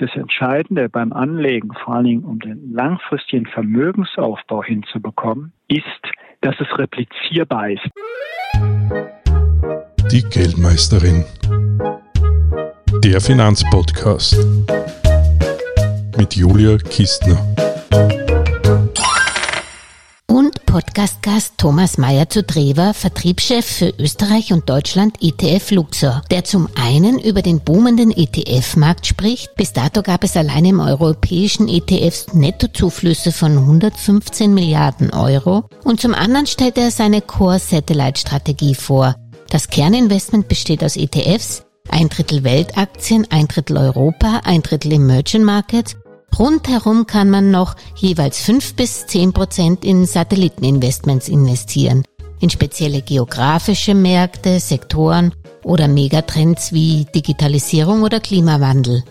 Das Entscheidende beim Anlegen, vor allen Dingen um den langfristigen Vermögensaufbau hinzubekommen, ist, dass es replizierbar ist. Die Geldmeisterin. Der Finanzpodcast mit Julia Kistner. Podcastgast Thomas Mayer zu Drewer, Vertriebschef für Österreich und Deutschland ETF Luxor, der zum einen über den boomenden ETF-Markt spricht. Bis dato gab es allein im europäischen ETFs Nettozuflüsse von 115 Milliarden Euro. Und zum anderen stellt er seine Core-Satellite-Strategie vor. Das Kerninvestment besteht aus ETFs, ein Drittel Weltaktien, ein Drittel Europa, ein Drittel Emerging Markets Rundherum kann man noch jeweils fünf bis zehn Prozent in Satelliteninvestments investieren, in spezielle geografische Märkte, Sektoren oder Megatrends wie Digitalisierung oder Klimawandel.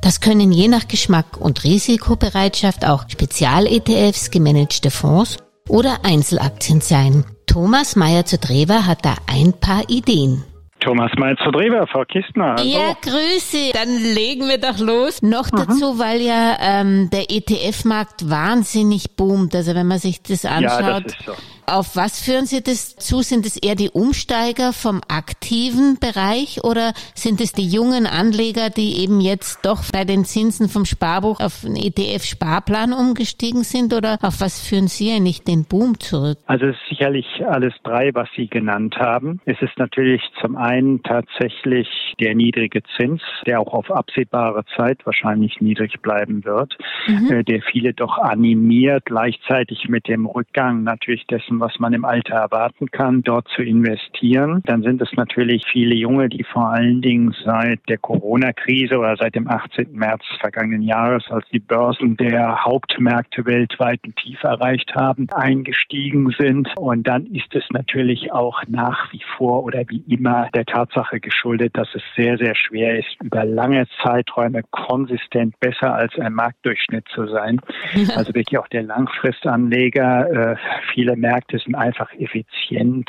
Das können je nach Geschmack und Risikobereitschaft auch Spezial-ETFs, gemanagte Fonds oder Einzelaktien sein. Thomas Meyer zu Drewer hat da ein paar Ideen. Thomas Malzer-Drewer, Frau Kistner. Hallo. Ja, Grüße. Dann legen wir doch los. Noch mhm. dazu, weil ja ähm, der ETF-Markt wahnsinnig boomt. Also wenn man sich das anschaut. Ja, das ist so. Auf was führen Sie das zu? Sind es eher die Umsteiger vom aktiven Bereich oder sind es die jungen Anleger, die eben jetzt doch bei den Zinsen vom Sparbuch auf einen ETF-Sparplan umgestiegen sind oder auf was führen Sie eigentlich den Boom zurück? Also es ist sicherlich alles drei, was Sie genannt haben. Es ist natürlich zum einen tatsächlich der niedrige Zins, der auch auf absehbare Zeit wahrscheinlich niedrig bleiben wird, mhm. Äh, der viele doch animiert, gleichzeitig mit dem Rückgang natürlich dessen wissen, was man im Alter erwarten kann, dort zu investieren. Dann sind es natürlich viele Junge, die vor allen Dingen seit der Corona-Krise oder seit dem 18. März vergangenen Jahres, als die Börsen der Hauptmärkte weltweit ein Tief erreicht haben, eingestiegen sind. Und dann ist es natürlich auch nach wie vor oder wie immer der Tatsache geschuldet, dass es sehr, sehr schwer ist, über lange Zeiträume konsistent besser als ein Marktdurchschnitt zu sein. Also wirklich auch der Langfristanleger, äh, viele Märkte Märkte sind einfach effizient.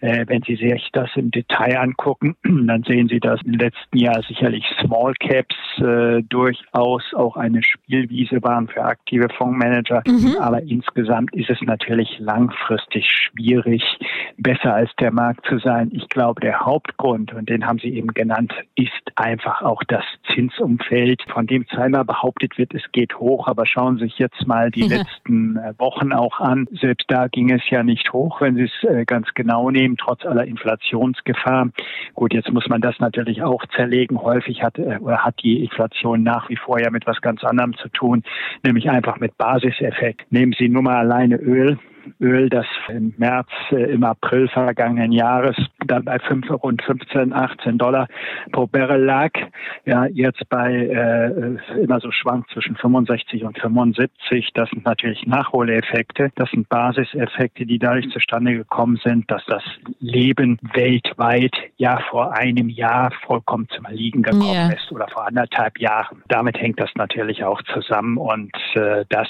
Äh, wenn Sie sich das im Detail angucken, dann sehen Sie, dass im letzten Jahr sicherlich Small Caps äh, durchaus auch eine Spielwiese waren für aktive Fondsmanager. Mhm. Aber insgesamt ist es natürlich langfristig schwierig, besser als der Markt zu sein. Ich glaube, der Hauptgrund, und den haben Sie eben genannt, ist einfach auch das Zinsumfeld, von dem zweimal behauptet wird, es geht hoch. Aber schauen Sie sich jetzt mal die ja. letzten äh, Wochen auch an. Selbst da ging es ja nicht hoch, wenn Sie es äh, ganz genau nehmen, trotz aller Inflationsgefahr. Gut, jetzt muss man das natürlich auch zerlegen. Häufig hat, äh, hat die Inflation nach wie vor ja mit was ganz anderem zu tun, nämlich einfach mit Basiseffekt. Nehmen Sie nur mal alleine Öl. Öl, das im März, äh, im April vergangenen Jahres dann bei 5, rund 15, 18 Dollar pro Barrel lag, ja, jetzt bei äh, immer so schwankt zwischen 65 und 75. Das sind natürlich Nachholeffekte. Das sind Basiseffekte, die dadurch zustande gekommen sind, dass das Leben weltweit ja vor einem Jahr vollkommen zum Erliegen gekommen yeah. ist oder vor anderthalb Jahren. Damit hängt das natürlich auch zusammen und äh, das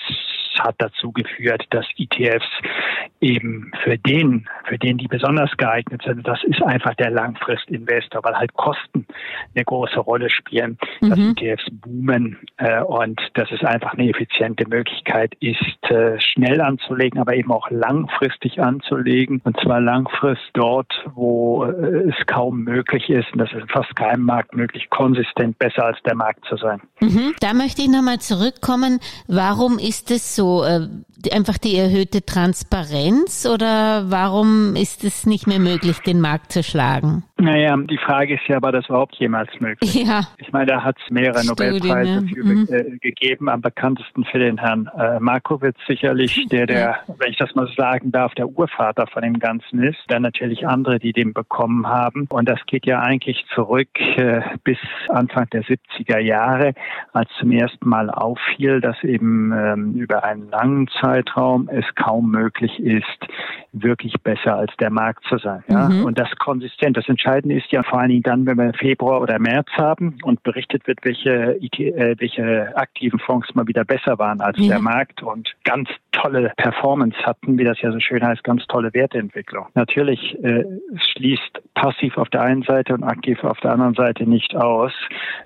hat dazu geführt, dass ETFs eben für den, für den die besonders geeignet sind, das ist einfach der Langfristinvestor, weil halt Kosten eine große Rolle spielen, mhm. dass ETFs boomen äh, und dass es einfach eine effiziente Möglichkeit ist, äh, schnell anzulegen, aber eben auch langfristig anzulegen und zwar langfristig dort, wo äh, es kaum möglich ist, und das ist in fast keinem Markt möglich, konsistent besser als der Markt zu sein. Mhm. Da möchte ich nochmal zurückkommen. Warum ist es so? So äh, einfach die erhöhte Transparenz oder warum ist es nicht mehr möglich, den Markt zu schlagen? Naja, die Frage ist ja, war das überhaupt jemals möglich? Ja. Ich meine, da hat es mehrere Studien, Nobelpreise ne? für mhm. äh, gegeben, am bekanntesten für den Herrn äh, Markowitz sicherlich, der, der, wenn ich das mal sagen darf, der Urvater von dem Ganzen ist. Dann natürlich andere, die den bekommen haben. Und das geht ja eigentlich zurück äh, bis Anfang der 70er Jahre, als zum ersten Mal auffiel, dass eben ähm, über einen langen Zeit Zeitraum es kaum möglich ist, wirklich besser als der Markt zu sein. Ja? Mhm. Und das konsistent. Das Entscheidende ist ja vor allen Dingen dann, wenn wir Februar oder März haben und berichtet wird, welche, welche aktiven Fonds mal wieder besser waren als ja. der Markt und ganz tolle Performance hatten, wie das ja so schön heißt, ganz tolle Werteentwicklung. Natürlich äh, schließt passiv auf der einen Seite und aktiv auf der anderen Seite nicht aus,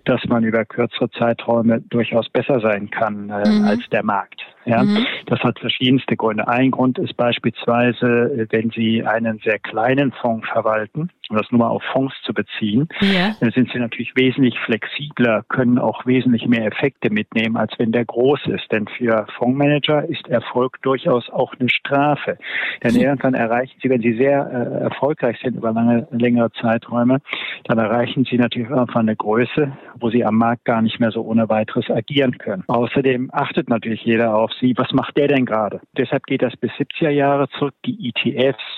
dass man über kürzere Zeiträume durchaus besser sein kann äh, mhm. als der Markt. Ja, mhm. das hat verschiedenste Gründe. Ein Grund ist beispielsweise, wenn Sie einen sehr kleinen Fonds verwalten, um das nur mal auf Fonds zu beziehen, ja. dann sind Sie natürlich wesentlich flexibler, können auch wesentlich mehr Effekte mitnehmen, als wenn der groß ist. Denn für Fondsmanager ist Erfolg durchaus auch eine Strafe. Denn mhm. irgendwann erreichen Sie, wenn Sie sehr äh, erfolgreich sind über lange, längere Zeiträume, dann erreichen Sie natürlich irgendwann eine Größe, wo Sie am Markt gar nicht mehr so ohne weiteres agieren können. Außerdem achtet natürlich jeder auf Sie, was macht der denn gerade? Deshalb geht das bis 70er Jahre zurück. Die ETFs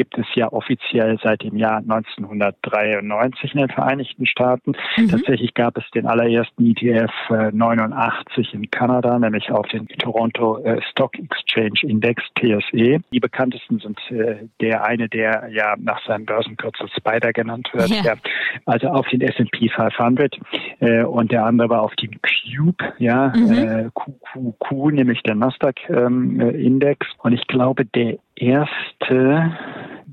gibt es ja offiziell seit dem Jahr 1993 in den Vereinigten Staaten. Mhm. Tatsächlich gab es den allerersten ETF äh, 89 in Kanada, nämlich auf den Toronto äh, Stock Exchange Index TSE. Die bekanntesten sind äh, der eine, der ja nach seinem Börsenkürzel Spider genannt wird, ja. also auf den S&P 500 äh, und der andere war auf dem Cube, ja, mhm. QQQ, äh, nämlich der Nasdaq ähm, äh, Index. Und ich glaube, der erste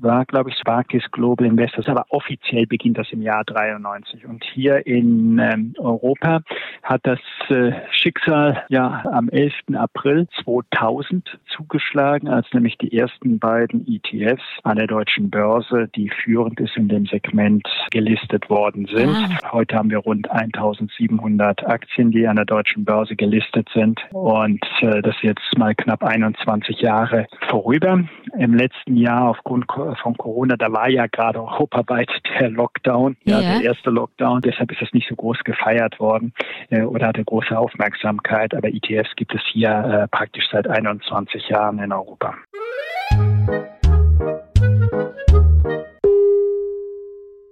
war, glaube ich, Sparkis Global Investors, aber offiziell beginnt das im Jahr 93. Und hier in ähm, Europa hat das äh, Schicksal ja am 11. April 2000 zugeschlagen, als nämlich die ersten beiden ETFs an der deutschen Börse, die führend ist in dem Segment, gelistet worden sind. Ah. Heute haben wir rund 1700 Aktien, die an der deutschen Börse gelistet sind. Und äh, das ist jetzt mal knapp 21 Jahre vorüber. Im letzten Jahr aufgrund von Corona, da war ja gerade europaweit der Lockdown, ja, ja, der erste Lockdown. Deshalb ist es nicht so groß gefeiert worden äh, oder hatte große Aufmerksamkeit. Aber ETFs gibt es hier äh, praktisch seit 21 Jahren in Europa.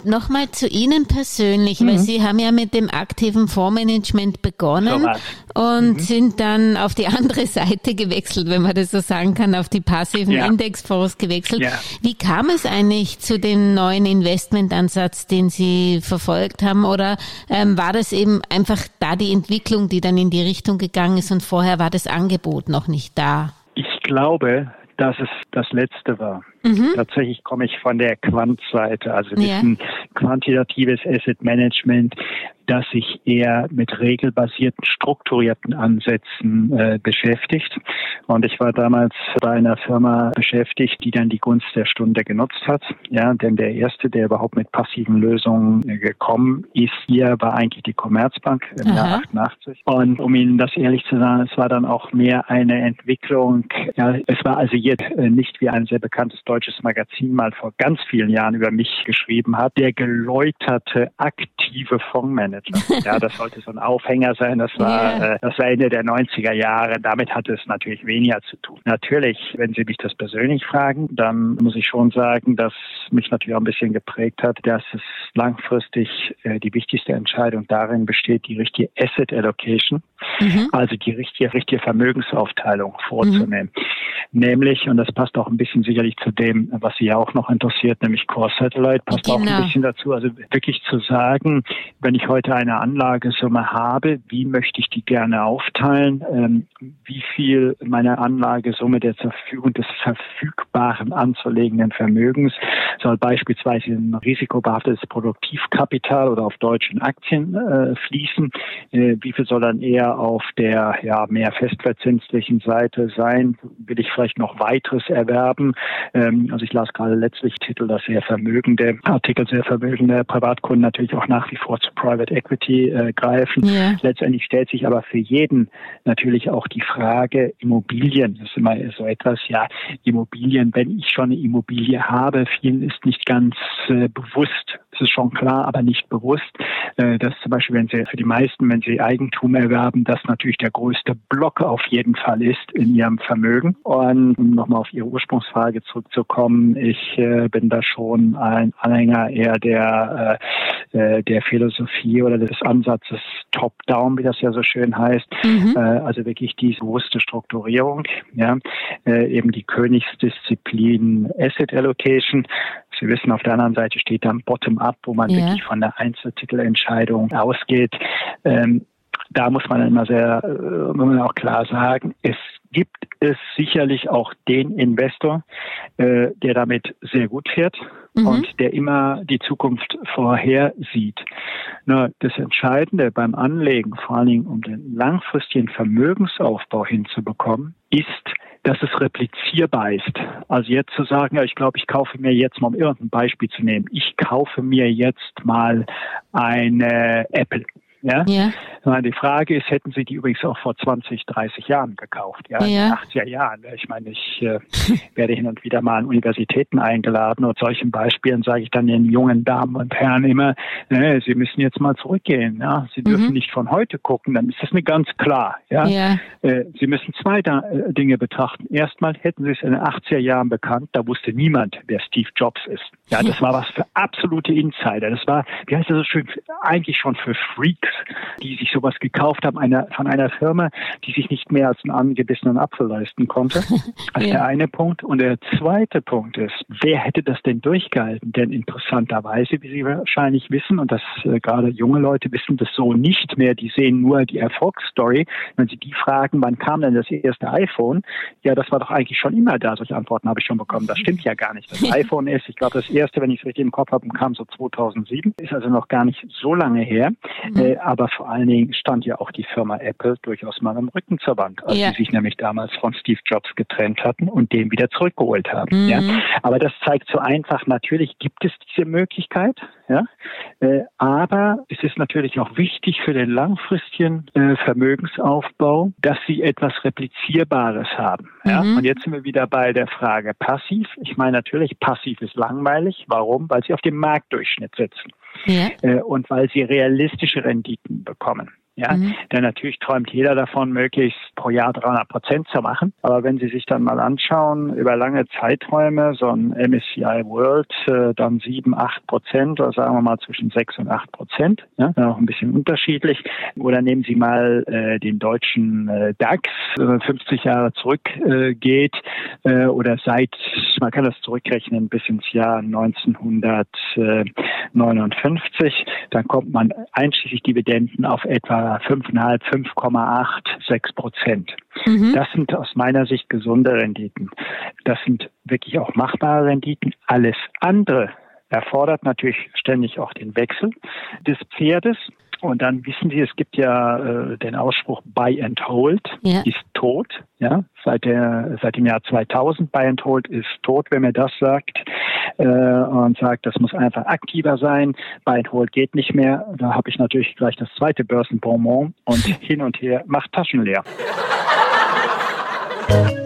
Nochmal zu Ihnen persönlich, mhm. weil Sie haben ja mit dem aktiven Fondsmanagement begonnen so und mhm. sind dann auf die andere Seite gewechselt, wenn man das so sagen kann, auf die passiven ja. Indexfonds gewechselt. Ja. Wie kam es eigentlich zu dem neuen Investmentansatz, den Sie verfolgt haben? Oder ähm, war das eben einfach da die Entwicklung, die dann in die Richtung gegangen ist und vorher war das Angebot noch nicht da? Ich glaube, dass es das letzte war. Mhm. Tatsächlich komme ich von der Quant-Seite, also ja. ein quantitatives Asset Management, das sich eher mit regelbasierten, strukturierten Ansätzen äh, beschäftigt. Und ich war damals bei einer Firma beschäftigt, die dann die Gunst der Stunde genutzt hat. Ja, denn der erste, der überhaupt mit passiven Lösungen äh, gekommen ist, hier war eigentlich die Commerzbank im Aha. Jahr 88. Und um Ihnen das ehrlich zu sagen, es war dann auch mehr eine Entwicklung. Ja, es war also jetzt äh, nicht wie ein sehr bekanntes deutsches deutsches Magazin mal vor ganz vielen Jahren über mich geschrieben hat, der geläuterte aktive Fondsmanager. Ja, das sollte so ein Aufhänger sein. Das war, yeah. äh, das war Ende der 90er Jahre. Damit hatte es natürlich weniger zu tun. Natürlich, wenn Sie mich das persönlich fragen, dann muss ich schon sagen, dass mich natürlich auch ein bisschen geprägt hat, dass es langfristig äh, die wichtigste Entscheidung darin besteht, die richtige Asset Allocation, mhm. also die richtige, richtige Vermögensaufteilung vorzunehmen. Mhm. Nämlich, und das passt auch ein bisschen sicherlich zu dem, was Sie ja auch noch interessiert, nämlich Core Satellite, passt genau. auch ein genau. bisschen dazu. Also wirklich zu sagen, wenn ich heute eine Anlagesumme habe, wie möchte ich die gerne aufteilen? Ähm, wie viel meine Anlagesumme der Verfügung des verfügbaren anzulegenden Vermögens soll beispielsweise in risikobehaftetes Produktivkapital oder auf deutschen Aktien äh, fließen? Äh, wie viel soll dann eher auf der ja mehr festverzinslichen Seite sein? Will ich vielleicht noch weiteres erwerben? Ähm, also ich las gerade letztlich Titel, dass sehr vermögende Artikel, sehr vermögende Privatkunden natürlich auch nach wie vor zu Private Equity äh, greifen. Ja. Letztendlich stellt sich aber für jeden natürlich auch die Frage Immobilien. Das ist immer so etwas, ja, Immobilien, wenn ich schon eine Immobilie habe, vielen ist nicht ganz äh, bewusst, es ist schon klar, aber nicht bewusst, äh, dass zum Beispiel, wenn Sie für die meisten, wenn Sie Eigentum erwerben, das natürlich der größte Block auf jeden Fall ist in Ihrem Vermögen. Und um nochmal auf Ihre Ursprungsfrage zurückzukommen, zurückzukommen, ich äh, bin da schon ein Anhänger eher der, äh, äh, der Philosophie oder des Ansatzes Top-Down, wie das ja so schön heißt. Mhm. Äh, also wirklich die bewusste Strukturierung, ja, äh, eben die Königsdisziplin Asset Allocation. Sie wissen, auf der anderen Seite steht dann Bottom-up, wo man ja. wirklich von der Einzeltitelentscheidung ausgeht. Ähm, da muss man immer sehr, äh, muss man auch klar sagen, es gibt es sicherlich auch den Investor, äh, der damit sehr gut fährt mhm. und der immer die Zukunft vorhersieht. Das Entscheidende beim Anlegen, vor allen Dingen um den langfristigen Vermögensaufbau hinzubekommen, ist, dass es replizierbar ist. Also jetzt zu sagen, ja, ich glaube, ich kaufe mir jetzt mal, um irgendein Beispiel zu nehmen, ich kaufe mir jetzt mal eine Apple. Ja? ja. Die Frage ist, hätten Sie die übrigens auch vor 20, 30 Jahren gekauft? Ja, ja. in den 80er Jahren. Ich meine, ich äh, werde hin und wieder mal an Universitäten eingeladen und solchen Beispielen sage ich dann den jungen Damen und Herren immer, äh, Sie müssen jetzt mal zurückgehen. Ja? Sie dürfen mhm. nicht von heute gucken, dann ist das mir ganz klar. Ja? ja. Äh, Sie müssen zwei da, äh, Dinge betrachten. Erstmal hätten Sie es in den 80er Jahren bekannt, da wusste niemand, wer Steve Jobs ist. Ja, das war was für absolute Insider. Das war, wie heißt das so schön, eigentlich schon für Freaks die sich sowas gekauft haben einer, von einer Firma, die sich nicht mehr als einen angebissenen Apfel leisten konnte. Das ist ja. der eine Punkt. Und der zweite Punkt ist, wer hätte das denn durchgehalten? Denn interessanterweise, wie Sie wahrscheinlich wissen, und das äh, gerade junge Leute wissen das so nicht mehr, die sehen nur die Erfolgsstory. Wenn Sie die fragen, wann kam denn das erste iPhone? Ja, das war doch eigentlich schon immer da. Solche Antworten habe ich schon bekommen. Das stimmt ja gar nicht. Das iPhone ist, ich glaube, das erste, wenn ich es richtig im Kopf habe, kam so 2007. Ist also noch gar nicht so lange her. Mhm. Äh, aber vor allen Dingen stand ja auch die Firma Apple durchaus mal im Rücken zur Wand, als ja. sie sich nämlich damals von Steve Jobs getrennt hatten und den wieder zurückgeholt haben. Mhm. Ja. Aber das zeigt so einfach, natürlich gibt es diese Möglichkeit, ja. Äh, aber es ist natürlich auch wichtig für den langfristigen äh, Vermögensaufbau, dass sie etwas Replizierbares haben. Ja. Mhm. Und jetzt sind wir wieder bei der Frage passiv. Ich meine natürlich, passiv ist langweilig. Warum? Weil sie auf dem Marktdurchschnitt sitzen ja. äh, und weil sie realistische Renditen bekommen. Ja, mhm. denn natürlich träumt jeder davon, möglichst pro Jahr 300 Prozent zu machen. Aber wenn Sie sich dann mal anschauen, über lange Zeiträume, so ein MSCI World, äh, dann 7, 8 Prozent oder sagen wir mal zwischen 6 und 8 Prozent, ja, auch ein bisschen unterschiedlich. Oder nehmen Sie mal äh, den deutschen äh, DAX, äh, 50 Jahre zurückgeht äh, oder seit, man kann das zurückrechnen bis ins Jahr 1959, dann kommt man einschließlich Dividenden auf etwa 5,5, 5,8, 6 Prozent. Mhm. Das sind aus meiner Sicht gesunde Renditen. Das sind wirklich auch machbare Renditen. Alles andere erfordert natürlich ständig auch den Wechsel des Pferdes. Und dann wissen Sie, es gibt ja äh, den Ausspruch Buy and Hold ja. ist tot. Ja, seit der seit dem Jahr 2000 Buy and Hold ist tot, wenn man das sagt äh, und sagt, das muss einfach aktiver sein. Buy Hold geht nicht mehr. Da habe ich natürlich gleich das zweite Börsenbonbon und hin und her macht Taschen leer.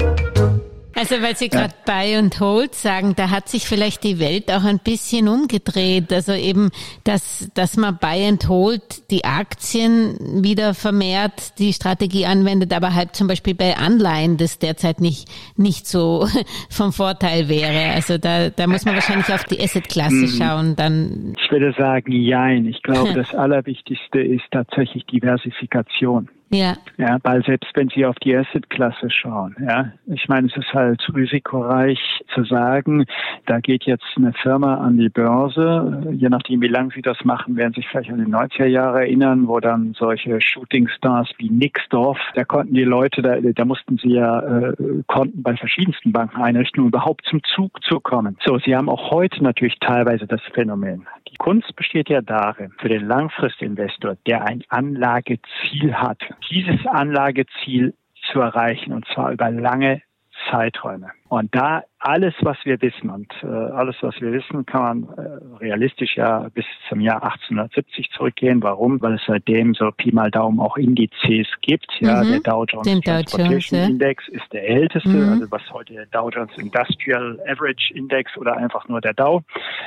Also weil Sie gerade ja. Buy and Hold sagen, da hat sich vielleicht die Welt auch ein bisschen umgedreht. Also eben, dass, dass man Buy and Hold die Aktien wieder vermehrt die Strategie anwendet, aber halt zum Beispiel bei Anleihen das derzeit nicht, nicht so vom Vorteil wäre. Also da, da muss man wahrscheinlich auf die Assetklasse mhm. schauen. Dann ich würde sagen, jein. Ich glaube, das Allerwichtigste ist tatsächlich Diversifikation. Ja. Ja, weil selbst wenn Sie auf die Asset-Klasse schauen, ja, ich meine, es ist halt risikoreich zu sagen, da geht jetzt eine Firma an die Börse, je nachdem, wie lange Sie das machen, werden Sie sich vielleicht an die 90er Jahre erinnern, wo dann solche Shooting-Stars wie Nixdorf, da konnten die Leute, da, da mussten sie ja äh, Konten bei verschiedensten Banken einrichten, um überhaupt zum Zug zu kommen. So, Sie haben auch heute natürlich teilweise das Phänomen. Die Kunst besteht ja darin, für den Langfristinvestor, der ein Anlageziel hat, dieses Anlageziel zu erreichen und zwar über lange Zeiträume. Und da alles, was wir wissen und äh, alles, was wir wissen, kann man äh, realistisch ja bis zum Jahr 1870 zurückgehen. Warum? Weil es seitdem so Pi mal Daumen auch Indizes gibt. Ja, mhm. der Dow Jones Den Transportation Dow Index ist der älteste, mhm. also was heute der Dow Jones Industrial Average Index oder einfach nur der Dow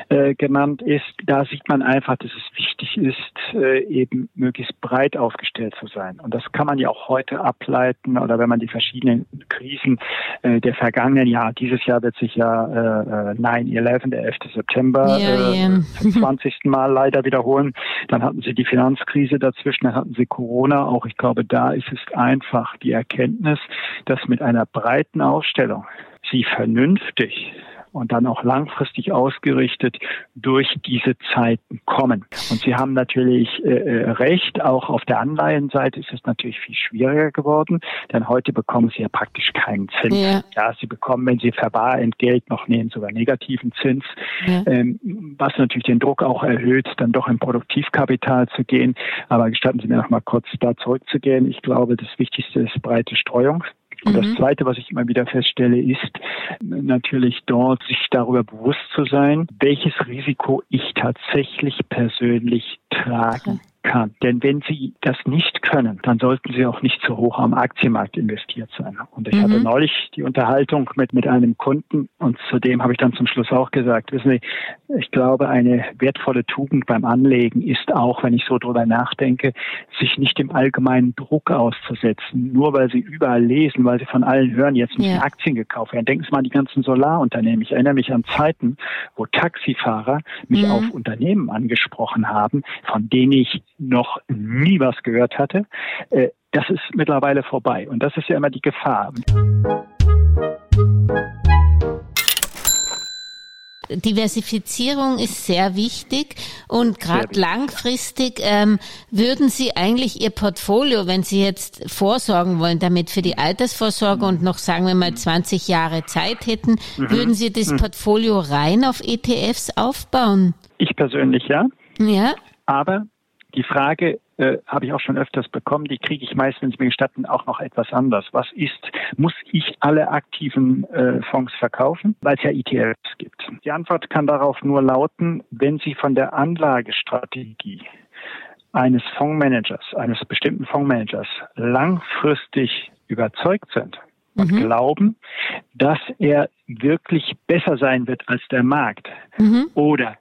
äh, genannt ist. Da sieht man einfach, dass es wichtig ist, äh, eben möglichst breit aufgestellt zu sein. Und das kann man ja auch heute ableiten oder wenn man die verschiedenen Krisen äh, der vergangenen Jahre, dieses Jahr wird sich ja äh, 9-11, der 11. September, ja, äh, zum 20. Mal leider wiederholen. Dann hatten sie die Finanzkrise dazwischen, dann hatten sie Corona. Auch ich glaube, da ist es einfach die Erkenntnis, dass mit einer breiten Ausstellung sie vernünftig und dann auch langfristig ausgerichtet durch diese Zeiten kommen. Und Sie haben natürlich äh, äh, recht, auch auf der Anleihenseite ist es natürlich viel schwieriger geworden, denn heute bekommen Sie ja praktisch keinen Zins. Ja, ja Sie bekommen, wenn Sie Verwahrentgelt noch nehmen, sogar negativen Zins, ja. ähm, was natürlich den Druck auch erhöht, dann doch in Produktivkapital zu gehen. Aber gestatten Sie mir noch mal kurz da zurückzugehen. Ich glaube, das Wichtigste ist breite Streuung. Und das mhm. Zweite, was ich immer wieder feststelle, ist natürlich dort, sich darüber bewusst zu sein, welches Risiko ich tatsächlich persönlich tragen kann. Denn wenn Sie das nicht können, dann sollten Sie auch nicht zu hoch am Aktienmarkt investiert sein. Und ich mhm. hatte neulich die Unterhaltung mit, mit einem Kunden und zudem habe ich dann zum Schluss auch gesagt, wissen Sie, ich glaube, eine wertvolle Tugend beim Anlegen ist auch, wenn ich so drüber nachdenke, sich nicht dem allgemeinen Druck auszusetzen, nur weil Sie überall lesen, weil Sie von allen hören, jetzt müssen ja. Aktien gekauft werden. Denken Sie mal an die ganzen Solarunternehmen. Ich erinnere mich an Zeiten, wo Taxifahrer mich mhm. auf Unternehmen angesprochen haben, von denen ich noch nie was gehört hatte. Äh, das ist mittlerweile vorbei. Und das ist ja immer die Gefahr. Diversifizierung ist sehr wichtig und gerade langfristig ähm, würden Sie eigentlich Ihr Portfolio, wenn Sie jetzt vorsorgen wollen, damit für die Altersvorsorge und noch sagen wir mal 20 Jahre Zeit hätten, mhm. würden Sie das mhm. Portfolio rein auf ETFs aufbauen? Ich persönlich ja. Ja. Aber die Frage äh, habe ich auch schon öfters bekommen, die kriege ich meist, wenn Sie mir gestatten, auch noch etwas anders. Was ist, muss ich alle aktiven äh, Fonds verkaufen, weil es ja ETFs gibt? Die Antwort kann darauf nur lauten, wenn Sie von der Anlagestrategie eines Fondsmanagers, eines bestimmten Fondsmanagers langfristig überzeugt sind und mhm. glauben, dass er wirklich besser sein wird als der Markt mhm. oder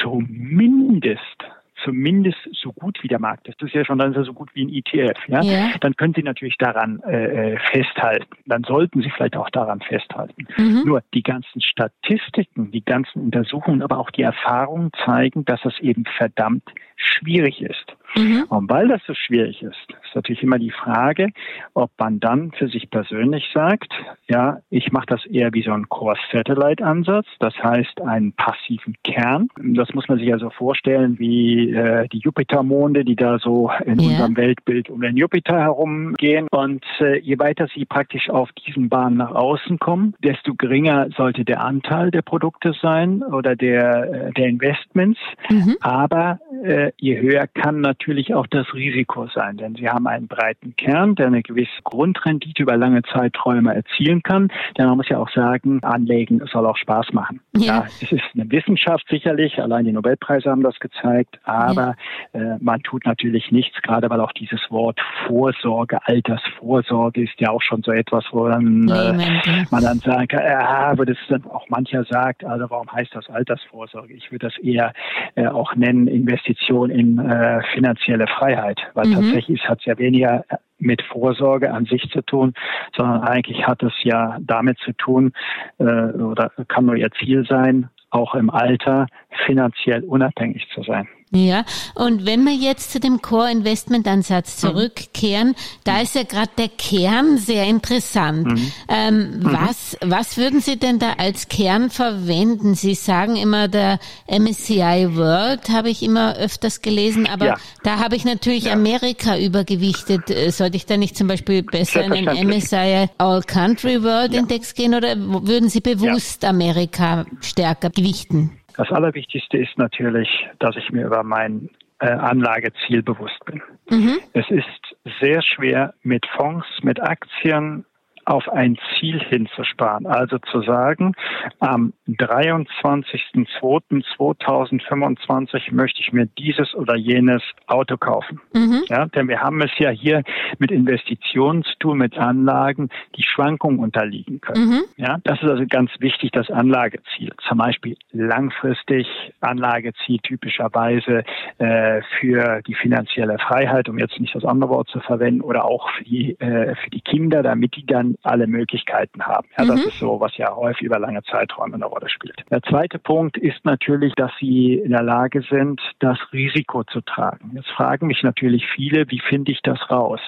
zumindest zumindest so gut wie der Markt ist. Das ist ja schon dann so gut wie ein ETF. Ja? ja. Dann können Sie natürlich daran äh, äh, festhalten. Dann sollten Sie vielleicht auch daran festhalten. Mhm. Nur die ganzen Statistiken, die ganzen Untersuchungen, aber auch die Erfahrungen zeigen, dass es eben verdammt schwierig ist. Mhm. Und weil das so schwierig ist, ist natürlich immer die Frage, ob man dann für sich persönlich sagt, ja, ich mache das eher wie so ein Core-Satellite-Ansatz, das heißt einen passiven Kern. Das muss man sich also vorstellen wie äh, die Jupitermonde, die da so in ja. unserem Weltbild um den Jupiter herumgehen. Und äh, je weiter sie praktisch auf diesen Bahnen nach außen kommen, desto geringer sollte der Anteil der Produkte sein oder der, äh, der Investments. Mhm. Aber äh, je höher kann natürlich auch das Risiko sein, denn sie haben einen breiten Kern, der eine gewisse Grundrendite über lange Zeiträume erzielen kann. Denn man muss ja auch sagen, Anlegen soll auch Spaß machen. Ja. ja es ist eine Wissenschaft sicherlich, allein die Nobelpreise haben das gezeigt, aber ja. äh, man tut natürlich nichts, gerade weil auch dieses Wort Vorsorge, Altersvorsorge ist ja auch schon so etwas, wo dann, äh, man dann sagt, ja, wo das dann auch mancher sagt, also warum heißt das Altersvorsorge? Ich würde das eher äh, auch nennen, Investition in äh, finanzielle Freiheit, weil mhm. tatsächlich hat es ja weniger mit Vorsorge an sich zu tun, sondern eigentlich hat es ja damit zu tun, äh, oder kann nur ihr Ziel sein, auch im Alter finanziell unabhängig zu sein. Ja, und wenn wir jetzt zu dem Core-Investment-Ansatz mhm. zurückkehren, mhm. da ist ja gerade der Kern sehr interessant. Mhm. Ähm, mhm. Was, was würden Sie denn da als Kern verwenden? Sie sagen immer, der MSCI World habe ich immer öfters gelesen, aber ja. da habe ich natürlich ja. Amerika übergewichtet. Äh, sollte ich da nicht zum Beispiel besser in den MSCI All Country World ja. Index gehen oder würden Sie bewusst Amerika stärker gewichten? Das Allerwichtigste ist natürlich, dass ich mir über mein äh, Anlageziel bewusst bin. Mhm. Es ist sehr schwer mit Fonds, mit Aktien, auf ein Ziel hinzusparen. Also zu sagen, am 23.02.2025 möchte ich mir dieses oder jenes Auto kaufen. Mhm. Ja, denn wir haben es ja hier mit Investitionen zu tun, mit Anlagen, die Schwankungen unterliegen können. Mhm. Ja, das ist also ganz wichtig, das Anlageziel. Zum Beispiel langfristig Anlageziel typischerweise äh, für die finanzielle Freiheit, um jetzt nicht das andere Wort zu verwenden, oder auch für die, äh, für die Kinder, damit die dann schon alle Möglichkeiten haben. Ja, mhm. Das ist so, was ja häufig über lange Zeiträume eine Rolle spielt. Der zweite Punkt ist natürlich, dass sie in der Lage sind, das Risiko zu tragen. Jetzt fragen mich natürlich viele, wie finde ich das raus?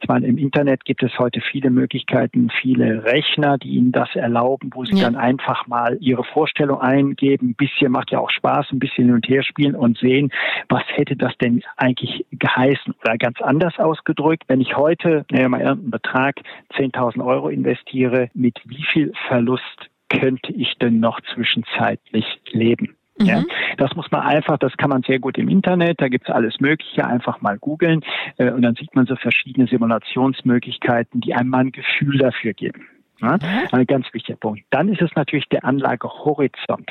Ich meine, im Internet gibt es heute viele Möglichkeiten, viele Rechner, die Ihnen das erlauben, wo Sie ja. dann einfach mal Ihre Vorstellung eingeben. Ein bisschen macht ja auch Spaß, ein bisschen hin und her spielen und sehen, was hätte das denn eigentlich geheißen? Oder ganz anders ausgedrückt, wenn ich heute, nehmen wir mal irgendeinen Betrag, 10.000 Euro investiere, mit wie viel Verlust könnte ich denn noch zwischenzeitlich leben? Ja, mhm. das muss man einfach, das kann man sehr gut im Internet, da gibt's alles Mögliche, einfach mal googeln äh, und dann sieht man so verschiedene Simulationsmöglichkeiten, die einem mal ein Gefühl dafür geben. Ja, mhm. ein ganz wichtiger Punkt. Dann ist es natürlich der Anlagehorizont.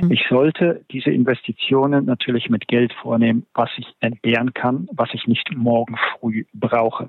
Mhm. Ich sollte diese Investitionen natürlich mit Geld vornehmen, was ich entbehren kann, was ich nicht morgen früh brauche.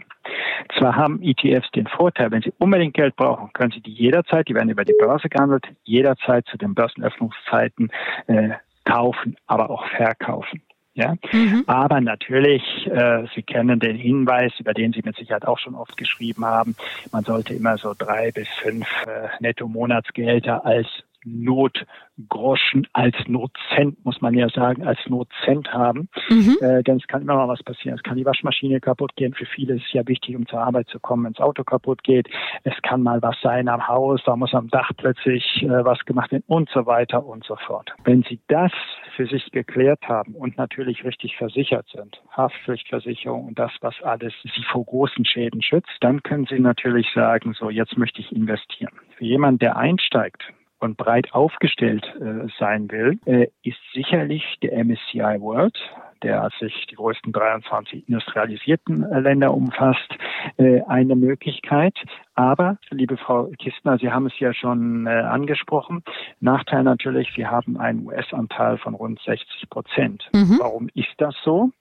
Zwar haben ETFs den Vorteil, wenn Sie unbedingt Geld brauchen, können Sie die jederzeit, die werden über die Börse gehandelt, jederzeit zu den Börsenöffnungszeiten äh, kaufen, aber auch verkaufen. Ja? Mhm. Aber natürlich, äh, Sie kennen den Hinweis, über den Sie mit Sicherheit auch schon oft geschrieben haben, man sollte immer so drei bis fünf äh, Netto-Monatsgehälter als Notgroschen als Notcent, muss man ja sagen, als Notcent haben. Mhm. Äh, denn es kann immer mal was passieren. Es kann die Waschmaschine kaputt gehen. Für viele ist es ja wichtig, um zur Arbeit zu kommen, wenn das Auto kaputt geht. Es kann mal was sein am Haus, da muss am Dach plötzlich äh, was gemacht werden und so weiter und so fort. Wenn Sie das für sich geklärt haben und natürlich richtig versichert sind, Haftpflichtversicherung und das, was alles Sie vor großen Schäden schützt, dann können Sie natürlich sagen, so jetzt möchte ich investieren. Für jemanden, der einsteigt, und breit aufgestellt äh, sein will, äh, ist sicherlich der MSCI World, der sich die größten 23 industrialisierten äh, Länder umfasst, äh, eine Möglichkeit. Aber, liebe Frau Kistner, Sie haben es ja schon äh, angesprochen, Nachteil natürlich, Sie haben einen US-Anteil von rund 60 Prozent. Mhm. Warum ist das so?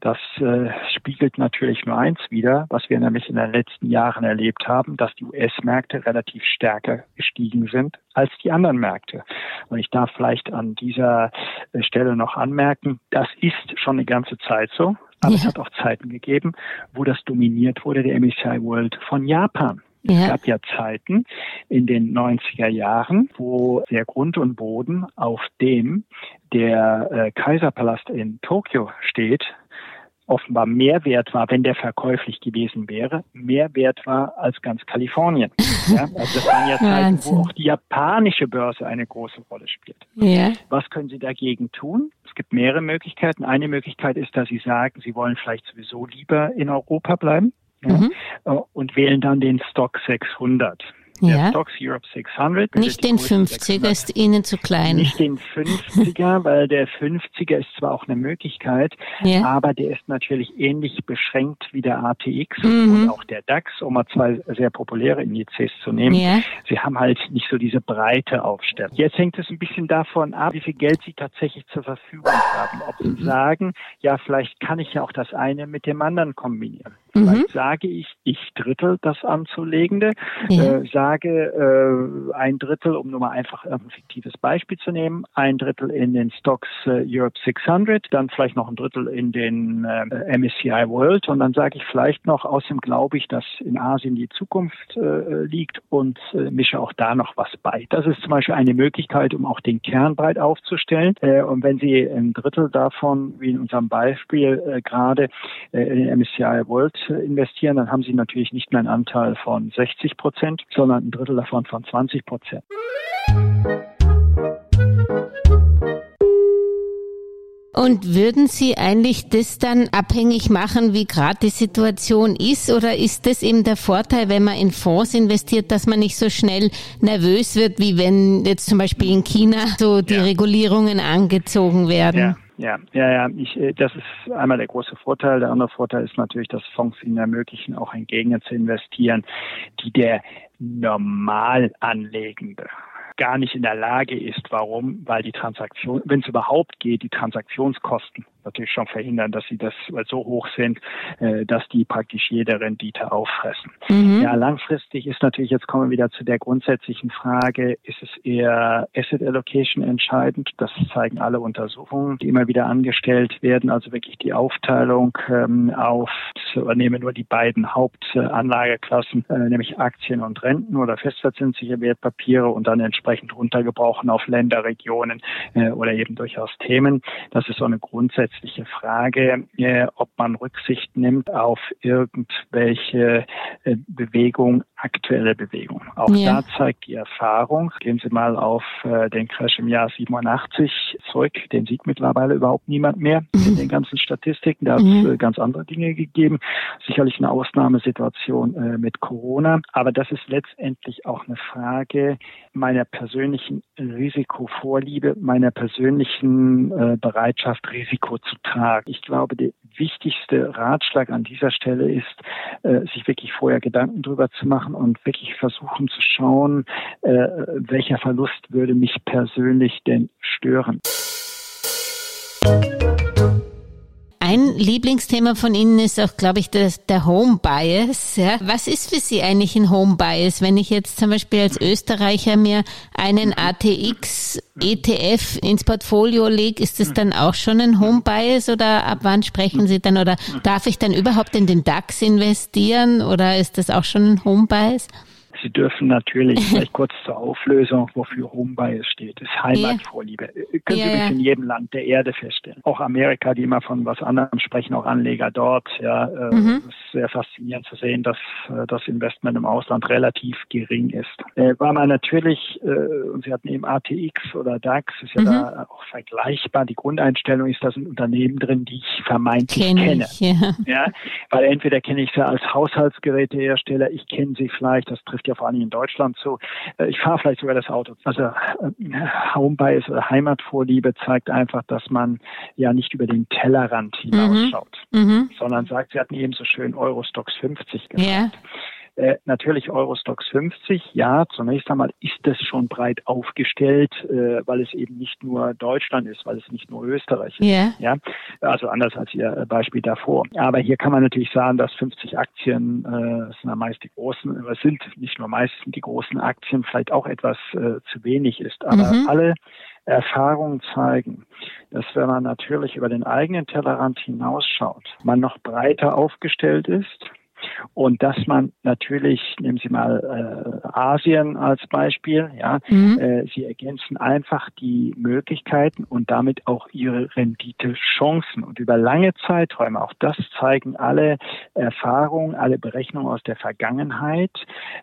Das spiegelt natürlich nur eins wider, was wir nämlich in den letzten Jahren erlebt haben, dass die US-Märkte relativ stärker gestiegen sind als die anderen Märkte. Und ich darf vielleicht an dieser Stelle noch anmerken, das ist schon eine ganze Zeit so. Aber ja. es hat auch Zeiten gegeben, wo das dominiert wurde, der MSCI World von Japan. Ja. Es gab ja Zeiten in den 90er Jahren, wo der Grund und Boden, auf dem der äh, Kaiserpalast in Tokio steht, offenbar mehr wert war, wenn der verkäuflich gewesen wäre, mehr wert war als ganz Kalifornien. Ja, also das waren ja Zeiten, wo auch die japanische Börse eine große Rolle spielt. Ja. Was können Sie dagegen tun? Es gibt mehrere Möglichkeiten. Eine Möglichkeit ist, dass Sie sagen, Sie wollen vielleicht sowieso lieber in Europa bleiben ja, mhm. Äh, und wählen dann den Stock 600. Ja. Stocks Europe 600. Nicht den 50er ist Ihnen zu klein. Nicht den 50er, weil der 50er ist zwar auch eine Möglichkeit, ja. aber der ist natürlich ähnlich beschränkt wie der ATX mhm. und auch der DAX, um mal zwei sehr populäre Indizes zu nehmen. Ja. Sie haben halt nicht so diese breite Aufstellung. Jetzt hängt es ein bisschen davon ab, wie viel Geld Sie tatsächlich zur Verfügung haben. Ob Sie mhm. sagen, ja, vielleicht kann ich ja auch das eine mit dem anderen kombinieren. Vielleicht mhm. sage ich, ich drittel das Anzulegende, ja. äh, sage äh, ein Drittel, um nur mal einfach ein fiktives Beispiel zu nehmen, ein Drittel in den Stocks äh, Europe 600, dann vielleicht noch ein Drittel in den äh, MSCI World und dann sage ich vielleicht noch, außerdem glaube ich, dass in Asien die Zukunft äh, liegt und äh, mische auch da noch was bei. Das ist zum Beispiel eine Möglichkeit, um auch den Kern breit aufzustellen. Äh, und wenn Sie ein Drittel davon, wie in unserem Beispiel äh, gerade äh, in den MSCI World investieren, dann haben Sie natürlich nicht mehr einen Anteil von 60 Prozent, sondern ein Drittel davon von 20 Prozent. Und würden Sie eigentlich das dann abhängig machen, wie gerade die Situation ist? Oder ist das eben der Vorteil, wenn man in Fonds investiert, dass man nicht so schnell nervös wird, wie wenn jetzt zum Beispiel in China so die ja. Regulierungen angezogen werden? Ja. Ja, ja, ja. Ich, äh, das ist einmal der große Vorteil. Der andere Vorteil ist natürlich, dass Fonds ihnen ermöglichen, auch in Gegenden zu investieren, die der Normalanlegende gar nicht in der Lage ist. Warum? Weil die Transaktion, wenn es überhaupt geht, die Transaktionskosten natürlich schon verhindern, dass sie das so hoch sind, äh, dass die praktisch jede Rendite auffressen. Mhm. Ja, langfristig ist natürlich, jetzt kommen wir wieder zu der grundsätzlichen Frage, ist es eher Asset Allocation entscheidend? Das zeigen alle Untersuchungen, die immer wieder angestellt werden, also wirklich die Aufteilung ähm, auf, nehmen nur die beiden Hauptanlageklassen, äh, nämlich Aktien und Renten oder festverzinsliche Wertpapiere und dann entsprechend runtergebrochen auf Länder, Regionen äh, oder eben durchaus Themen. Das ist so eine grundsätzliche Frage, äh, ob man Rücksicht nimmt auf irgendwelche äh, Bewegung, aktuelle Bewegung. Auch ja. da zeigt die Erfahrung, gehen Sie mal auf äh, den Crash im Jahr 87 zurück, den sieht mittlerweile überhaupt niemand mehr mhm. in den ganzen Statistiken. Da hat es mhm. äh, ganz andere Dinge gegeben. Sicherlich eine Ausnahmesituation äh, mit Corona. Aber das ist letztendlich auch eine Frage meiner persönlichen Risikovorliebe, meiner persönlichen äh, Bereitschaft, Risiko zu tragen. Ich glaube, der wichtigste Ratschlag an dieser Stelle ist, äh, sich wirklich vorher Gedanken drüber zu machen und wirklich versuchen zu schauen, äh, welcher Verlust würde mich persönlich denn stören. Ein Lieblingsthema von Ihnen ist auch, glaube ich, das, der Home Bias. Ja. Was ist für Sie eigentlich ein Home Bias? Wenn ich jetzt zum Beispiel als Österreicher mir einen ATX ETF ins Portfolio lege, ist das dann auch schon ein Home Bias oder ab wann sprechen Sie dann oder darf ich dann überhaupt in den DAX investieren oder ist das auch schon ein Home Bias? Sie dürfen natürlich, vielleicht kurz zur Auflösung, wofür Home Bias steht, ist Heimatvorliebe. Ja. Können Sie ja, in jedem Land der Erde feststellen. Auch Amerika, die immer von was anderem sprechen, auch Anleger dort. Ja, äh, mhm. ist sehr faszinierend zu sehen, dass äh, das Investment im Ausland relativ gering ist. Äh, weil man natürlich, äh, und Sie hatten eben ATX oder DAX, ist ja mhm. da auch vergleichbar. Die Grundeinstellung ist, da sind Unternehmen drin, die ich vermeintlich Kenn kenne. Ich, ja. ja. Weil entweder kenne ich sie als Haushaltsgerätehersteller, ich kenne sie vielleicht, das trifft ja vor allem in Deutschland so. Äh, ich fahre vielleicht sogar das Auto. Also äh, Homebias oder Heimatvorliebe zeigt einfach, dass man ja nicht über den Tellerrand hinausschaut, mhm. mhm. sondern sagt, Sie hatten eben so schön Eurostox 50 gesagt. Ja. Äh, natürlich Eurostox 50, ja, zunächst einmal ist das schon breit aufgestellt, äh, weil es eben nicht nur Deutschland ist, weil es nicht nur Österreich ist. Yeah. Ja, also anders als Ihr Beispiel davor. Aber hier kann man natürlich sagen, dass 50 Aktien, äh, das sind ja meist die großen, es sind nicht nur meist die großen Aktien, vielleicht auch etwas äh, zu wenig ist. Aber mhm. alle Erfahrungen zeigen, dass wenn man natürlich über den eigenen Tellerrand hinausschaut, man noch breiter aufgestellt ist, und dass man natürlich, nehmen Sie mal äh, Asien als Beispiel, ja, mhm. äh, sie ergänzen einfach die Möglichkeiten und damit auch ihre Renditechancen. Und über lange Zeiträume, auch das zeigen alle Erfahrungen, alle Berechnungen aus der Vergangenheit,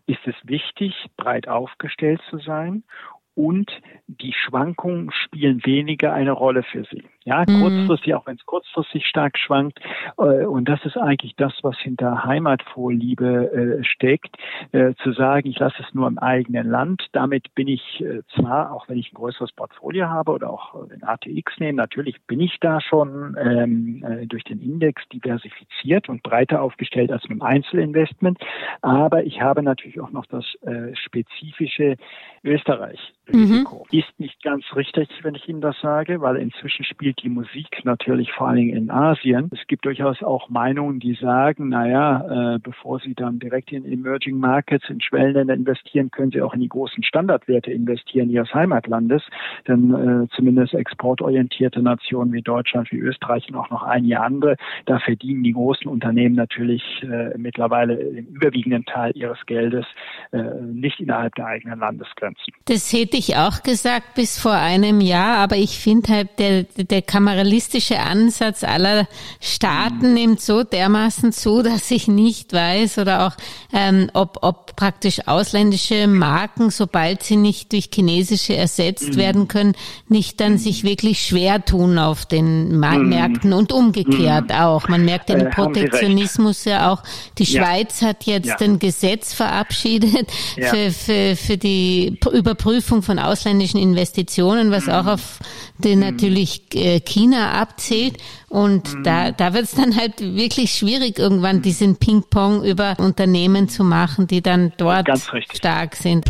ist es wichtig, breit aufgestellt zu sein und die Schwankungen spielen weniger eine Rolle für sie. Ja, mhm. kurzfristig, auch wenn es kurzfristig stark schwankt. Äh, und das ist eigentlich das, was hinter Heimatvorliebe äh, steckt, äh, zu sagen, ich lasse es nur im eigenen Land. Damit bin ich zwar, auch wenn ich ein größeres Portfolio habe oder auch den ATX nehme, natürlich bin ich da schon ähm, äh, durch den Index diversifiziert und breiter aufgestellt als mit dem Einzelinvestment. Aber ich habe natürlich auch noch das spezifische Österreich. Risiko. Mhm. Ist nicht ganz richtig, wenn ich Ihnen das sage, weil inzwischen spielt die Musik natürlich vor allen Dingen in Asien. Es gibt durchaus auch Meinungen, die sagen, naja, äh, bevor Sie dann direkt in Emerging Markets, in Schwellenländer investieren, können Sie auch in die großen Standardwerte investieren Ihres Heimatlandes. Denn äh, zumindest exportorientierte Nationen wie Deutschland, wie Österreich und auch noch einige andere, da verdienen die großen Unternehmen natürlich äh, mittlerweile den überwiegenden Teil ihres Geldes äh, nicht innerhalb der eigenen Landesgrenzen. Das hätte ich auch gesagt bis vor einem Jahr, aber ich finde halt, der, der kameralistische Ansatz aller Staaten mhm. nimmt so dermaßen zu, dass ich nicht weiß oder auch, ähm, ob, ob praktisch ausländische Marken, sobald sie nicht durch chinesische ersetzt mhm. werden können, nicht dann mhm. sich wirklich schwer tun auf den mhm. Märkten und umgekehrt mhm. auch. Man merkt den äh, Protektionismus ja auch. Die ja. Schweiz hat jetzt ja. ein Gesetz verabschiedet ja. für, für, für die Überprüfung von ausländischen Investitionen, was auch mhm. auf den natürlich äh, China abzählt. Und mhm. da, da wird es dann halt wirklich schwierig, irgendwann mhm. diesen Ping-Pong über Unternehmen zu machen, die dann dort stark sind.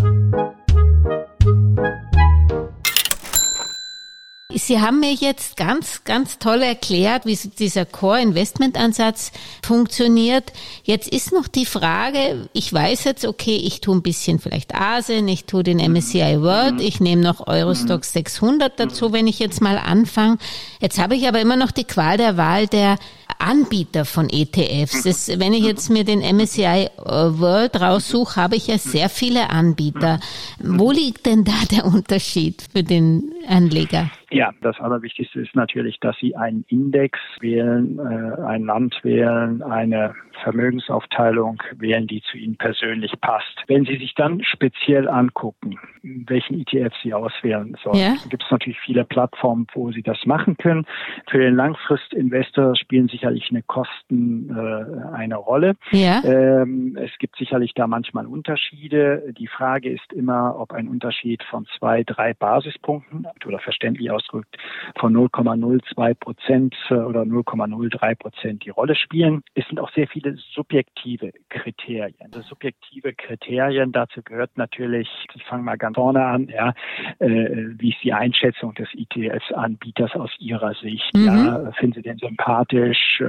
Sie haben mir jetzt ganz, ganz toll erklärt, wie dieser Core-Investment-Ansatz funktioniert. Jetzt ist noch die Frage, ich weiß jetzt, okay, ich tue ein bisschen vielleicht Asien, ich tue den MSCI World, ich nehme noch Eurostox 600 dazu, wenn ich jetzt mal anfange. Jetzt habe ich aber immer noch die Qual der Wahl der Anbieter von ETFs. Das, wenn ich jetzt mir den MSCI äh, World raussuche, habe ich ja sehr viele Anbieter. Wo liegt denn da der Unterschied für den Anleger? Ja, das Allerwichtigste ist natürlich, dass Sie einen Index wählen, äh, ein Land wählen, eine Vermögensaufteilung wählen, die zu Ihnen persönlich passt. Wenn Sie sich dann speziell angucken, welchen ETF Sie auswählen sollen, ja. gibt es natürlich viele Plattformen, wo Sie das machen können. Für den Langfristinvestor spielen sicherlich eine Kosten äh, eine Rolle. Ja. Ähm, es gibt sicherlich da manchmal Unterschiede. Die Frage ist immer, ob ein Unterschied von zwei, drei Basispunkten oder verständlich ausdrückt von 0,02 Prozent äh, oder 0,03 Prozent die Rolle spielen. Es sind auch sehr viele subjektive Kriterien. Das subjektive Kriterien, dazu gehört natürlich, ich fange mal ganz vorne an, ja, äh, wie ist die Einschätzung des ETFs-Anbieters aus Ihrer Sicht? Mhm. Ja, finden Sie den sympathisch? Äh,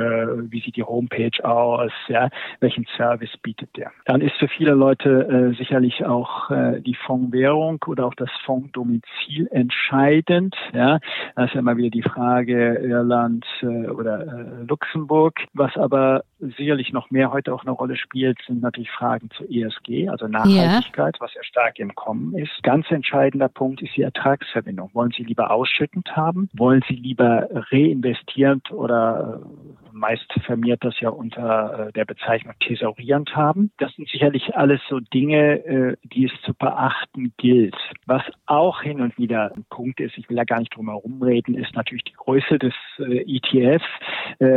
wie sieht die Homepage aus? Ja, welchen Service bietet der? Dann ist für viele Leute äh, sicherlich auch äh, die Fondswährung oder auch das Fondsdomizil entscheidend. Ja, das ist ja immer wieder die Frage Irland äh, oder äh, Luxemburg, was aber sicherlich noch mehr heute auch eine Rolle spielt, sind natürlich Fragen zu ESG, also Nachhaltigkeit, ja. was ja stark im Kommen ist. Ganz entscheidender Punkt ist die Ertragsverbindung. Wollen Sie lieber ausschüttend haben? Wollen Sie lieber reinvestierend oder äh, meist vermehrt das ja unter äh, der Bezeichnung thesaurierend haben? Das sind sicherlich alles so Dinge, äh, die es zu beachten gilt. Was auch hin und wieder ein Punkt ist, ich will da gar nicht drum herum reden, ist natürlich die Größe des ETF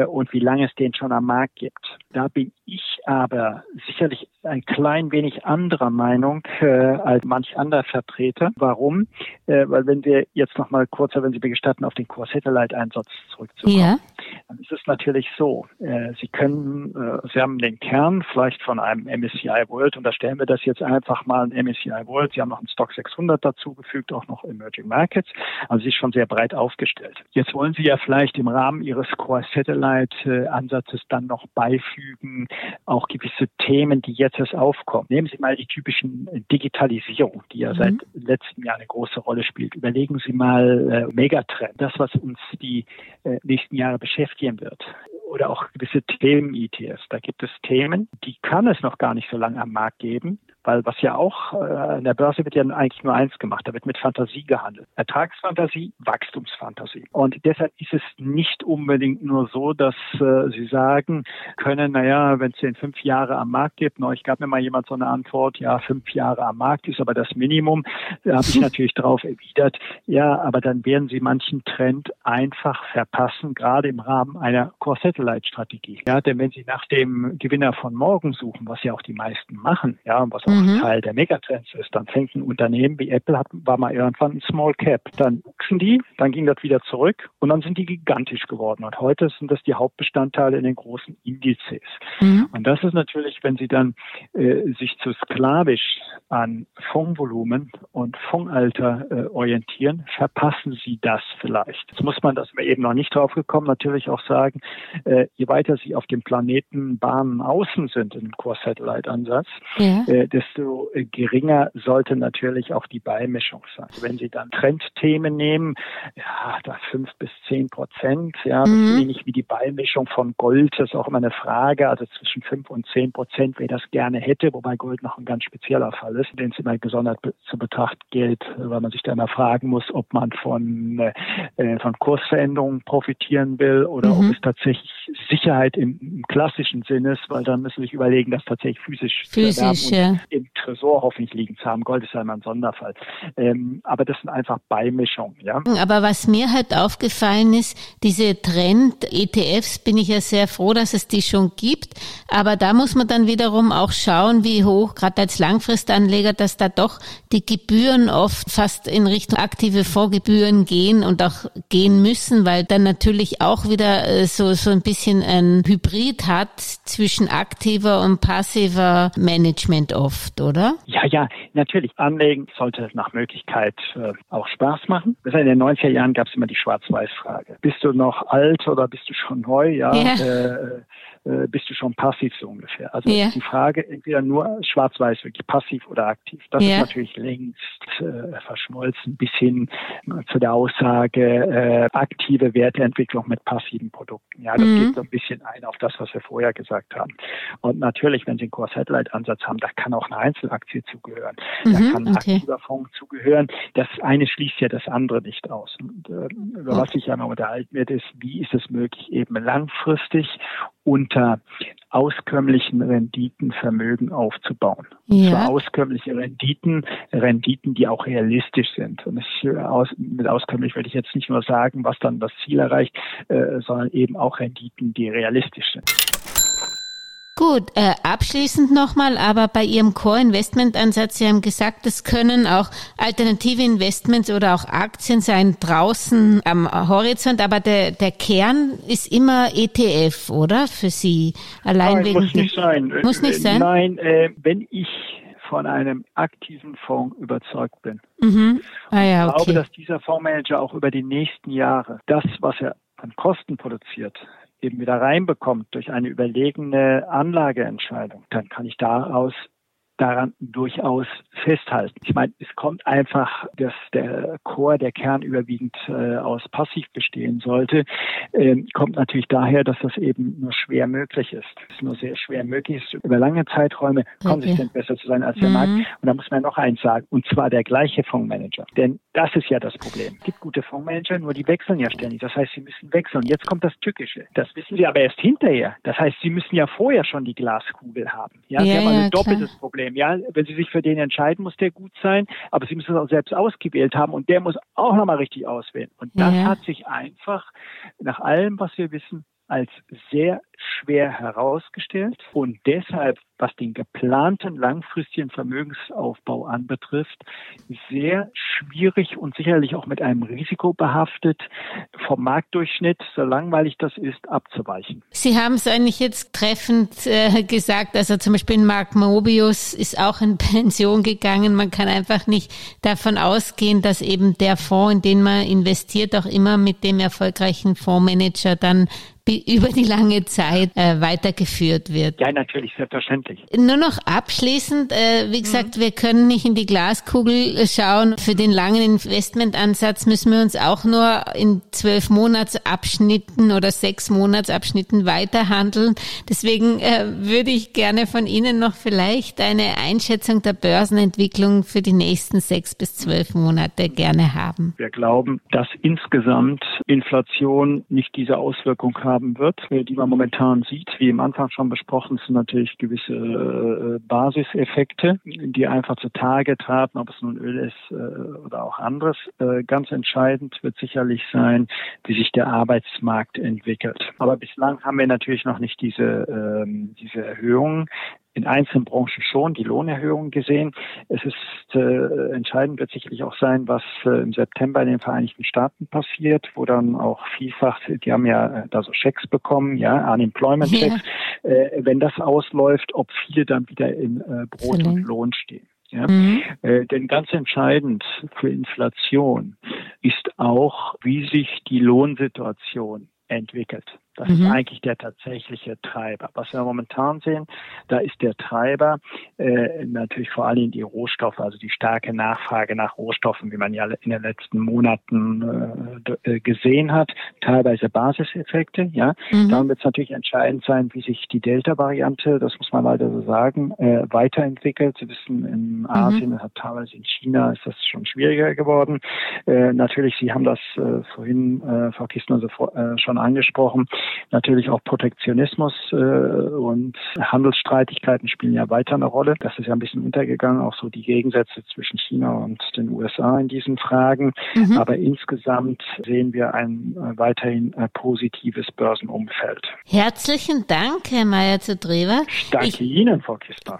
und wie lange es den schon am Markt gibt. Da bin ich aber sicherlich ein klein wenig anderer Meinung äh, als manch anderer Vertreter. Warum? Äh, weil wenn wir jetzt noch mal kurz, wenn Sie mir gestatten, auf den Core Satellite Einsatz zurückzukommen, ja. dann ist es natürlich so, äh, Sie können, äh, Sie haben den Kern vielleicht von einem MSCI World und da stellen wir das jetzt einfach mal ein MSCI World. Sie haben noch einen Stock 600 dazugefügt, auch noch Emerging Markets. Also Sie ist schon sehr breit aufgestellt. Jetzt wollen Sie ja vielleicht im Rahmen Ihres Core Satellite Ansatzes dann noch beifügen, auch gewisse Themen, die jetzt erst aufkommen. Nehmen Sie mal die typischen Digitalisierung, die ja mhm. seit letztem Jahr eine große Rolle spielt. Überlegen Sie mal äh, Megatrend, das, was uns die äh, nächsten Jahre beschäftigen wird oder auch gewisse Themen-ETFs. Da gibt es Themen, die kann es noch gar nicht so lange am Markt geben, weil was ja auch äh, an der Börse wird ja eigentlich nur eins gemacht, da wird mit Fantasie gehandelt. Ertragsfantasie, Wachstumsfantasie. Und deshalb ist es nicht unbedingt nur so, dass äh, Sie sagen können, naja, wenn es den fünf Jahre am Markt gibt, neulich gab mir mal jemand so eine Antwort, ja, fünf Jahre am Markt ist aber das Minimum. Da habe ich natürlich darauf erwidert, ja, aber dann werden Sie manchen Trend einfach verpassen, gerade im Rahmen einer Core-Satellite-Strategie. Ja, denn wenn Sie nach dem Gewinner von morgen suchen, was ja auch die meisten machen, ja, was auch mhm. Teil der Megatrends ist. Dann fängt ein Unternehmen wie Apple, hat, war mal irgendwann ein Small Cap. Dann wuchsen die, dann ging das wieder zurück und dann sind die gigantisch geworden. Und heute sind das die Hauptbestandteile in den großen Indizes. Mhm. Und das ist natürlich, wenn Sie dann äh, sich zu sklavisch an Fondsvolumen und Fondsalter äh, orientieren, verpassen Sie das vielleicht. Jetzt muss man, das wir eben noch nicht drauf gekommen, natürlich auch sagen, äh, je weiter Sie auf dem Planeten Bahnen außen sind im Core-Satellite-Ansatz, ja. äh, desto geringer sollte natürlich auch die Beimischung sein. Wenn Sie dann Trendthemen nehmen, ja, da fünf bis zehn Prozent, ja, mhm. ähnlich wie die Beimischung von Gold, das ist auch immer eine Frage, also zwischen fünf und zehn Prozent, wer das gerne hätte, wobei Gold noch ein ganz spezieller Fall ist, den es immer gesondert zu betrachten gilt, weil man sich da immer fragen muss, ob man von, äh, von Kursveränderungen profitieren will oder mhm. ob es tatsächlich Sicherheit im, im, klassischen Sinn ist, weil dann müssen wir sich überlegen, das tatsächlich physisch, physisch ja. Im Tresor hoffentlich liegen zu haben. Gold ist ja immer ein Sonderfall. Ähm, aber das sind einfach Beimischungen. Ja? Aber was mir halt aufgefallen ist, diese Trend-ETFs bin ich ja sehr froh, dass es die schon gibt. Aber da muss man dann wiederum auch schauen, wie hoch, gerade als Langfristanleger, dass da doch die Gebühren oft fast in Richtung aktive Vorgebühren gehen und auch gehen müssen, weil dann natürlich auch wieder äh, so, so ein bisschen ein Hybrid hat zwischen aktiver und passiver Management oft. Oft, oder? Ja, ja, natürlich. Anlegen sollte nach Möglichkeit äh, auch Spaß machen. in den 90er Jahren gab es immer die Schwarz-Weiß-Frage. Bist du noch alt oder bist du schon neu? Ja. ja. Äh, äh, bist du schon passiv so ungefähr. Also ja. die Frage entweder nur schwarz-weiß, wirklich passiv oder aktiv. Das ja. ist natürlich längst äh, verschmolzen bis hin äh, zu der Aussage äh, aktive Werteentwicklung mit passiven Produkten. Ja, das mhm. geht so ein bisschen ein auf das, was wir vorher gesagt haben. Und natürlich, wenn Sie einen Core-Satellite-Ansatz haben, da kann auch eine Einzelaktie zugehören. Mhm, da kann ein okay. aktiver Fonds zugehören. Das eine schließt ja das andere nicht aus. Und, äh, über was ich ja noch unterhalten werde, ist, wie ist es möglich, eben langfristig unter auskömmlichen Renditen Vermögen aufzubauen. Ja. Zwar auskömmliche Renditen, Renditen, die auch realistisch sind. Und ich, äh, aus, mit auskömmlich will ich jetzt nicht nur sagen, was dann das Ziel erreicht, äh, sondern eben auch Renditen, die realistisch sind. Gut, äh, abschließend nochmal, aber bei Ihrem Core-Investment-Ansatz, Sie haben gesagt, es können auch alternative Investments oder auch Aktien sein draußen am Horizont, aber der, der Kern ist immer ETF, oder? Für Sie allein Nein, wegen muss nicht sein. Muss nicht sein? Nein, äh, wenn ich von einem aktiven Fonds überzeugt bin. Mhm. Ah, ja, okay. Ich glaube, dass dieser Fondsmanager auch über die nächsten Jahre das, was er an Kosten produziert, eben wieder reinbekommt durch eine überlegene Anlageentscheidung, dann kann ich daraus daran durchaus festhalten. Ich meine, es kommt einfach, dass der Chor, der Kern überwiegend äh, aus Passiv bestehen sollte, äh, kommt natürlich daher, dass das eben nur schwer möglich ist. Es ist nur sehr schwer möglich, ist über lange Zeiträume okay. konsistent besser zu sein als der mhm. Markt. Und da muss man noch eins sagen, und zwar der gleiche Fondsmanager. Denn das ist ja das Problem. Es gibt gute Fondsmanager, nur die wechseln ja ständig. Das heißt, sie müssen wechseln. Jetzt kommt das Tückische. Das wissen sie aber erst hinterher. Das heißt, sie müssen ja vorher schon die Glaskugel haben. Ja, ja sie haben ja, ein doppeltes Problem. Ja, wenn sie sich für den entscheiden, muss der gut sein, aber sie müssen es auch selbst ausgewählt haben und der muss auch nochmal richtig auswählen. Und das ja. hat sich einfach nach allem, was wir wissen, als sehr schwer herausgestellt und deshalb, was den geplanten langfristigen Vermögensaufbau anbetrifft, sehr schwierig und sicherlich auch mit einem Risiko behaftet, vom Marktdurchschnitt, so langweilig das ist, abzuweichen. Sie haben es eigentlich jetzt treffend äh, gesagt, also zum Beispiel Mark Mobius ist auch in Pension gegangen. Man kann einfach nicht davon ausgehen, dass eben der Fonds, in den man investiert, auch immer mit dem erfolgreichen Fondsmanager dann über die lange Zeit äh, weitergeführt wird. Ja, natürlich, selbstverständlich. Nur noch abschließend, äh, wie gesagt, mhm. wir können nicht in die Glaskugel schauen. Für den langen Investmentansatz müssen wir uns auch nur in zwölf Monatsabschnitten oder sechs Monatsabschnitten weiterhandeln. Deswegen äh, würde ich gerne von Ihnen noch vielleicht eine Einschätzung der Börsenentwicklung für die nächsten sechs bis zwölf Monate gerne haben. Wir glauben, dass insgesamt Inflation nicht diese Auswirkung haben wird, die man momentan sieht. Wie im Anfang schon besprochen, sind natürlich gewisse äh, Basiseffekte, die einfach zutage traten, ob es nun Öl ist äh, oder auch anderes. Äh, ganz entscheidend wird sicherlich sein, wie sich der Arbeitsmarkt entwickelt. Aber bislang haben wir natürlich noch nicht diese, ähm, diese Erhöhungen in einzelnen Branchen schon die Lohnerhöhungen gesehen. Es ist äh, entscheidend wird sicherlich auch sein, was äh, im September in den Vereinigten Staaten passiert, wo dann auch vielfach, die haben ja äh, da so Schecks bekommen, ja, Unemployment Checks, ja. äh, wenn das ausläuft, ob viele dann wieder in äh, Brot mhm. und Lohn stehen. Ja? Mhm. Äh, denn ganz entscheidend für Inflation ist auch, wie sich die Lohnsituation entwickelt. Das mhm. ist eigentlich der tatsächliche Treiber. Was wir momentan sehen, da ist der Treiber äh, natürlich vor allem die Rohstoffe, also die starke Nachfrage nach Rohstoffen, wie man ja in den letzten Monaten äh, äh gesehen hat, teilweise Basiseffekte. Ja, mhm. dann wird es natürlich entscheidend sein, wie sich die Delta-Variante, das muss man leider so sagen, äh, weiterentwickelt. Sie wissen, in mhm. Asien, mhm. teilweise in China ist das schon schwieriger geworden. Äh, natürlich, Sie haben das äh, vorhin, äh, Frau Kistner, so, äh, schon angesprochen Natürlich auch Protektionismus äh, und Handelsstreitigkeiten spielen ja weiter eine Rolle. Das ist ja ein bisschen untergegangen, auch so die Gegensätze zwischen China und den USA in diesen Fragen. Mhm. Aber insgesamt sehen wir ein äh, weiterhin äh, positives Börsenumfeld. Herzlichen Dank, Herr Mayer zu Drewer. Ich danke ich Ihnen, Frau Kistner.